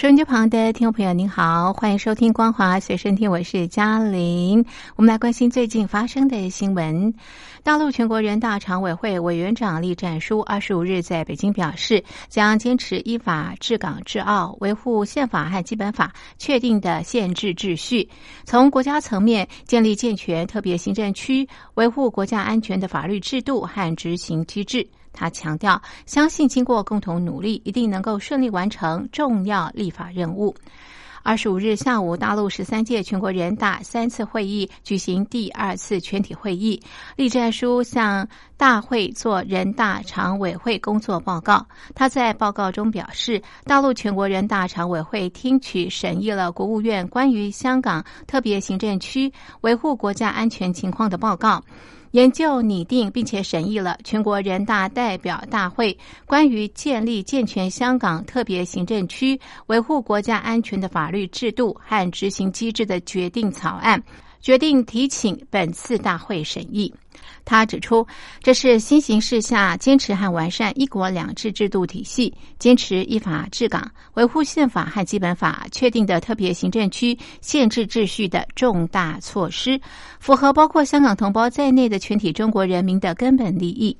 收音机旁的听众朋友，您好，欢迎收听《光华随身听》，我是嘉玲。我们来关心最近发生的新闻。大陆全国人大常委会委员长栗战书二十五日在北京表示，将坚持依法治港治澳，维护宪法和基本法确定的宪制秩序，从国家层面建立健全特别行政区，维护国家安全的法律制度和执行机制。他强调，相信经过共同努力，一定能够顺利完成重要立法任务。二十五日下午，大陆十三届全国人大三次会议举行第二次全体会议，栗战书向大会做人大常委会工作报告。他在报告中表示，大陆全国人大常委会听取审议了国务院关于香港特别行政区维护国家安全情况的报告。研究拟定并且审议了全国人大代表大会关于建立健全香港特别行政区维护国家安全的法律制度和执行机制的决定草案，决定提请本次大会审议。他指出，这是新形势下坚持和完善“一国两制”制度体系，坚持依法治港，维护宪法和基本法确定的特别行政区宪制秩序的重大措施，符合包括香港同胞在内的全体中国人民的根本利益。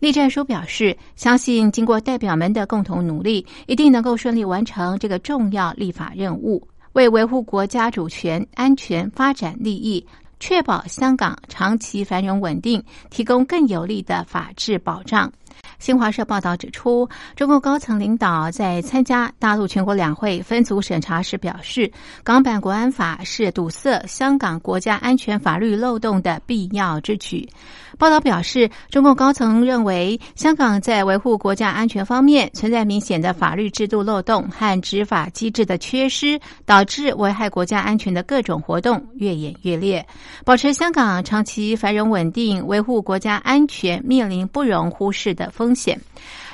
栗战书表示，相信经过代表们的共同努力，一定能够顺利完成这个重要立法任务，为维护国家主权、安全、发展利益。确保香港长期繁荣稳定，提供更有力的法治保障。新华社报道指出，中共高层领导在参加大陆全国两会分组审查时表示，港版国安法是堵塞香港国家安全法律漏洞的必要之举。报道表示，中共高层认为，香港在维护国家安全方面存在明显的法律制度漏洞和执法机制的缺失，导致危害国家安全的各种活动越演越烈。保持香港长期繁荣稳定，维护国家安全面临不容忽视的风险。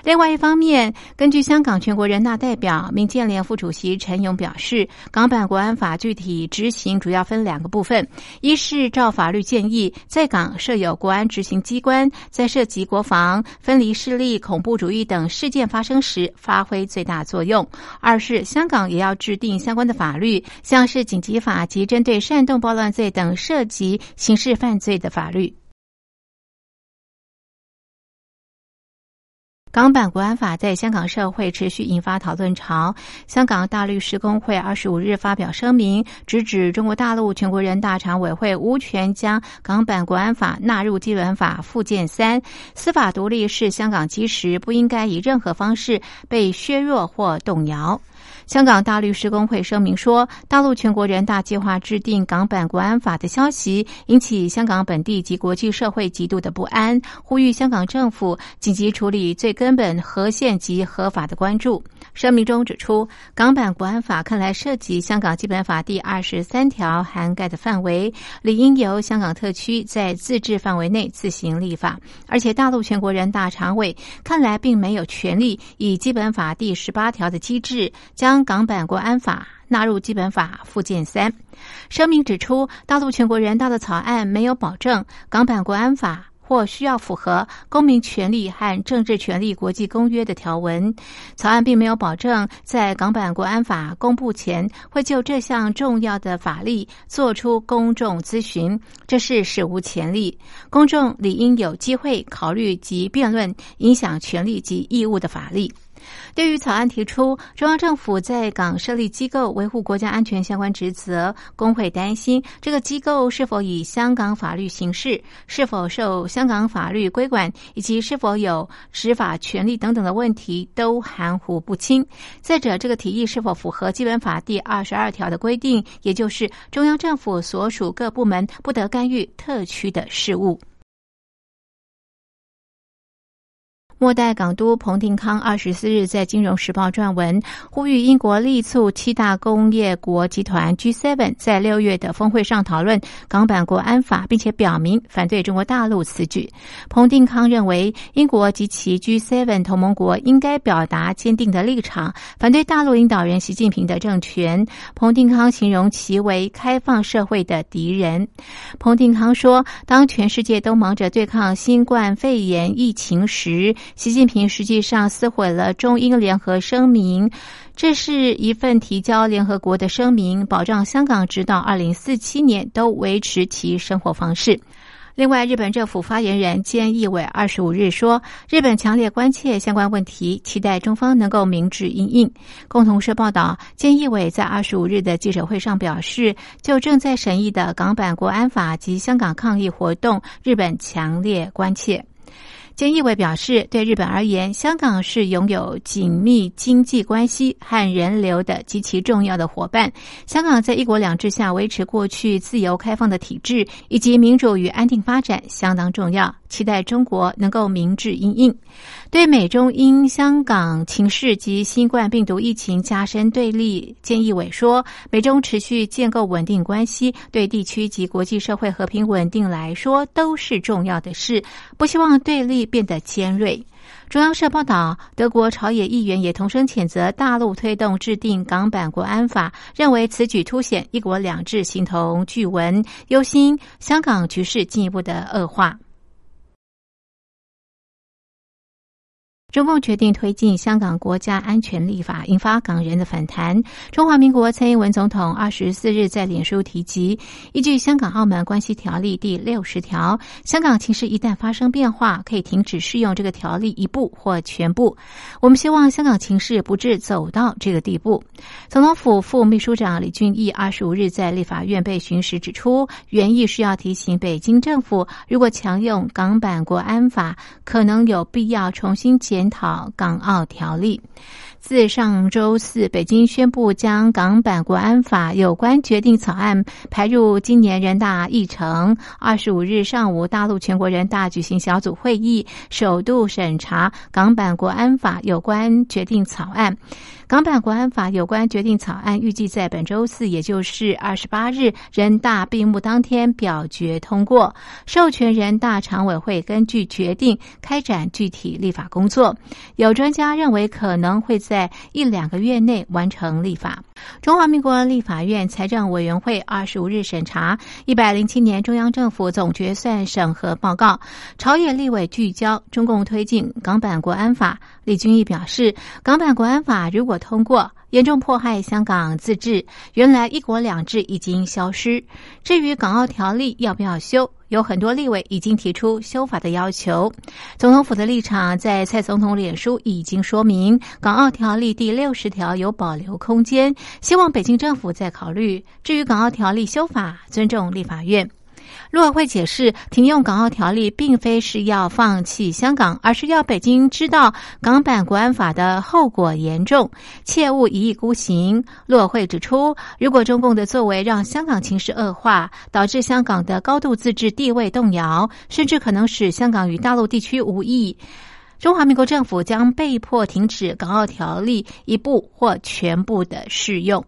另外一方面，根据香港全国人大代表、民建联副主席陈勇表示，港版国安法具体执行主要分两个部分：一是照法律建议，在港设有国安执行机关，在涉及国防、分离势力、恐怖主义等事件发生时发挥最大作用；二是香港也要制定相关的法律，像是紧急法及针对煽动暴乱罪等涉及刑事犯罪的法律。港版国安法在香港社会持续引发讨论潮。香港大律师工会二十五日发表声明，直指中国大陆全国人大常委会无权将港版国安法纳入基本法附件三，司法独立是香港基石，不应该以任何方式被削弱或动摇。香港大律师公会声明说，大陆全国人大计划制定港版国安法的消息引起香港本地及国际社会极度的不安，呼吁香港政府紧急处理最根本核宪及合法的关注。声明中指出，港版国安法看来涉及香港基本法第二十三条涵盖的范围，理应由香港特区在自治范围内自行立法，而且大陆全国人大常委看来并没有权利以基本法第十八条的机制将。港版国安法纳入基本法附件三，声明指出，大陆全国人大的草案没有保证港版国安法或需要符合公民权利和政治权利国际公约的条文。草案并没有保证在港版国安法公布前会就这项重要的法律做出公众咨询，这是史无前例。公众理应有机会考虑及辩论影响权利及义务的法律。对于草案提出中央政府在港设立机构维护国家安全相关职责，工会担心这个机构是否以香港法律行事，是否受香港法律规管，以及是否有执法权利等等的问题都含糊不清。再者，这个提议是否符合基本法第二十二条的规定，也就是中央政府所属各部门不得干预特区的事务。末代港督彭定康二十四日在《金融时报》撰文，呼吁英国力促七大工业国集团 G7 在六月的峰会上讨论港版国安法，并且表明反对中国大陆此举。彭定康认为，英国及其 G7 同盟国应该表达坚定的立场，反对大陆领导人习近平的政权。彭定康形容其为开放社会的敌人。彭定康说：“当全世界都忙着对抗新冠肺炎疫情时，”习近平实际上撕毁了中英联合声明，这是一份提交联合国的声明，保障香港直到二零四七年都维持其生活方式。另外，日本政府发言人菅义伟二十五日说，日本强烈关切相关问题，期待中方能够明智应应。共同社报道，菅义伟在二十五日的记者会上表示，就正在审议的港版国安法及香港抗议活动，日本强烈关切。菅义伟表示，对日本而言，香港是拥有紧密经济关系和人流的极其重要的伙伴。香港在一国两制下维持过去自由开放的体制，以及民主与安定发展相当重要。期待中国能够明智应应。对美中因香港情势及新冠病毒疫情加深对立，菅义伟说，美中持续建构稳定关系，对地区及国际社会和平稳定来说都是重要的事。不希望对立变得尖锐。中央社报道，德国朝野议员也同声谴责大陆推动制定港版国安法，认为此举凸显“一国两制”形同巨文，忧心香港局势进一步的恶化。中共决定推进香港国家安全立法，引发港人的反弹。中华民国蔡英文总统二十四日在脸书提及，依据《香港澳门关系条例》第六十条，香港情势一旦发生变化，可以停止适用这个条例一部或全部。我们希望香港情势不致走到这个地步。总统府副秘书长李俊毅二十五日在立法院被询时指出，原意是要提醒北京政府，如果强用港版国安法，可能有必要重新检。检讨港澳条例。自上周四，北京宣布将港版国安法有关决定草案排入今年人大议程。二十五日上午，大陆全国人大举行小组会议，首度审查港版国安法有关决定草案。港版国安法有关决定草案预计在本周四，也就是二十八日，人大闭幕当天表决通过，授权人大常委会根据决定开展具体立法工作。有专家认为，可能会在在一两个月内完成立法。中华民国立法院财政委员会二十五日审查一百零七年中央政府总决算审核报告，朝野立委聚焦中共推进港版国安法。李俊毅表示，港版国安法如果通过严重迫害香港自治，原来一国两制已经消失。至于港澳条例要不要修，有很多立委已经提出修法的要求。总统府的立场在蔡总统脸书已经说明，港澳条例第六十条有保留空间，希望北京政府再考虑。至于港澳条例修法，尊重立法院。陆委会解释，停用港澳条例并非是要放弃香港，而是要北京知道港版国安法的后果严重，切勿一意孤行。陆委会指出，如果中共的作为让香港情势恶化，导致香港的高度自治地位动摇，甚至可能使香港与大陆地区无异，中华民国政府将被迫停止港澳条例一部或全部的适用。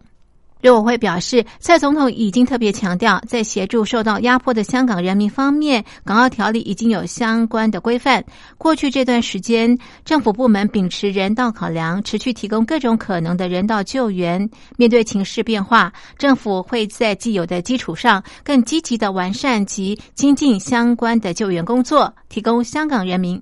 陆委会表示，蔡总统已经特别强调，在协助受到压迫的香港人民方面，港澳条例已经有相关的规范。过去这段时间，政府部门秉持人道考量，持续提供各种可能的人道救援。面对情势变化，政府会在既有的基础上，更积极的完善及精进相关的救援工作，提供香港人民。